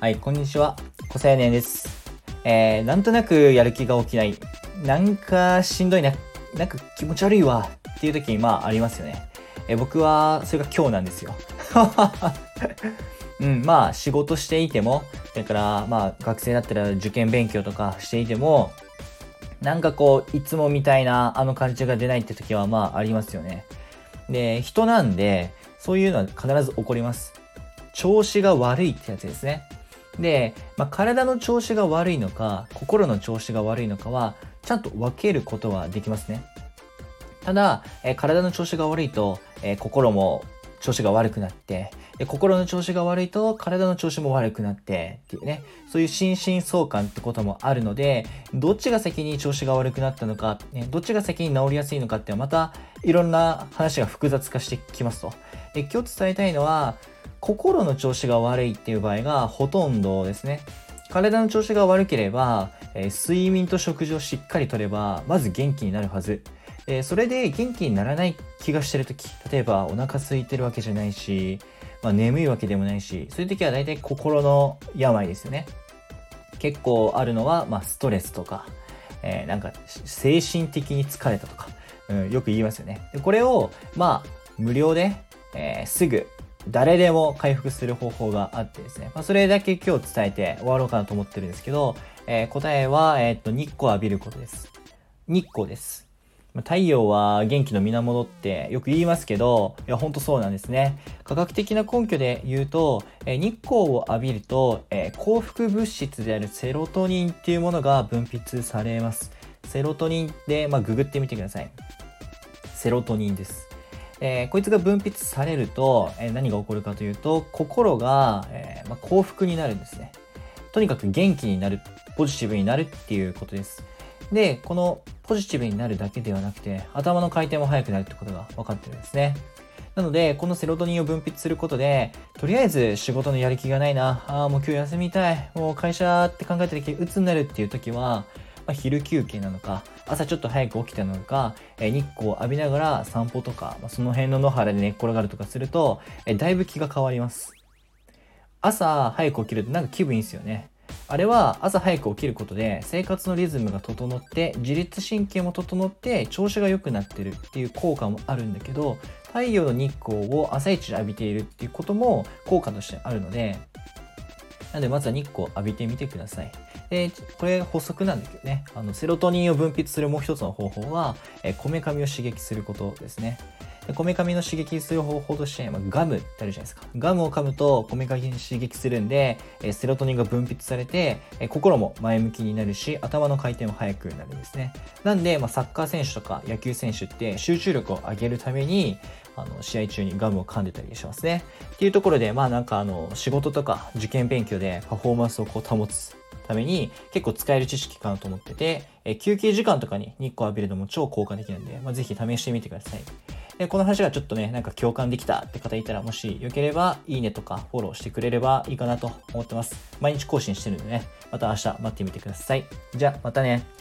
はい、こんにちは。小青年です。えー、なんとなくやる気が起きない。なんかしんどいな。なんか気持ち悪いわ。っていう時にまあありますよね。えー僕は、それが今日なんですよ。うん、まあ仕事していても、だからまあ学生だったら受験勉強とかしていても、なんかこう、いつもみたいなあの感じが出ないって時はまあありますよね。で、人なんで、そういうのは必ず起こります。調子が悪いってやつですね。で、まあ、体の調子が悪いのか、心の調子が悪いのかは、ちゃんと分けることはできますね。ただ、えー体の調子が悪いと、えー心も調子が悪くなって、で心の調子が悪いと体の調子も悪くなってっていうね、そういう心身相関ってこともあるので、どっちが先に調子が悪くなったのか、ね、どっちが先に治りやすいのかってまたいろんな話が複雑化してきますと。で今日伝えたいのは、心の調子が悪いっていう場合がほとんどですね。体の調子が悪ければ、えー睡眠と食事をしっかりとれば、まず元気になるはず。えーそれで元気にならない気がしてるとき、例えばお腹空いてるわけじゃないし、まあ、眠いわけでもないし、そういう時は大体心の病ですよね。結構あるのは、まあ、ストレスとか、えーなんか精神的に疲れたとか、うん、よく言いますよね。でこれを、まあ、無料で、えーすぐ誰でも回復する方法があってですね、まあ、それだけ今日伝えて終わろうかなと思ってるんですけど、えー答えは、えーっと日光浴びることです。日光です。太陽は元気の源ってよく言いますけど、いや、ほんとそうなんですね。科学的な根拠で言うと、え日光を浴びると、えー幸福物質であるセロトニンっていうものが分泌されます。セロトニンで、まあ、ググってみてください。セロトニンです。えーこいつが分泌されると、えー何が起こるかというと、心が、えーまあ、幸福になるんですね。とにかく元気になる、ポジティブになるっていうことです。で、このポジティブになるだけではなくて、頭の回転も速くなるってことが分かってるんですね。なので、このセロトニンを分泌することで、とりあえず仕事のやる気がないな、ああ、もう今日休みたい、もう会社って考えた時、鬱になるっていう時は、まあ、昼休憩なのか、朝ちょっと早く起きたのか、え日光を浴びながら散歩とか、まあ、その辺の野原で寝っ転がるとかすると、えだいぶ気が変わります。朝早く起きるとなんか気分いいですよね。あれは朝早く起きることで生活のリズムが整って自律神経も整って調子が良くなってるっていう効果もあるんだけど太陽の日光を朝一で浴びているっていうことも効果としてあるのでなのでまずは日光を浴びてみてください。で、これ補足なんだけどね、あのセロトニンを分泌するもう一つの方法は、えこめかみを刺激することですね。でこめかみの刺激する方法として、まあ、ガムってあるじゃないですか。ガムを噛むとこめかみに刺激するんで、えセロトニンが分泌されて、え心も前向きになるし、頭の回転も速くなるんですね。なんで、まあ、サッカー選手とか野球選手って集中力を上げるために、あの試合中にガムを噛んでたりしますね。っていうところで、まあなんかあの仕事とか受験勉強でパフォーマンスをこう保つために結構使える知識かなと思ってて、え休憩時間とかに日光浴びるのも超効果的なんで、まあ、ぜひ試してみてください。でこの話がちょっとね、なんか共感できたって方いたら、もしよければ、いいねとかフォローしてくれればいいかなと思ってます。毎日更新してるんでね、また明日待ってみてください。じゃあ、またね。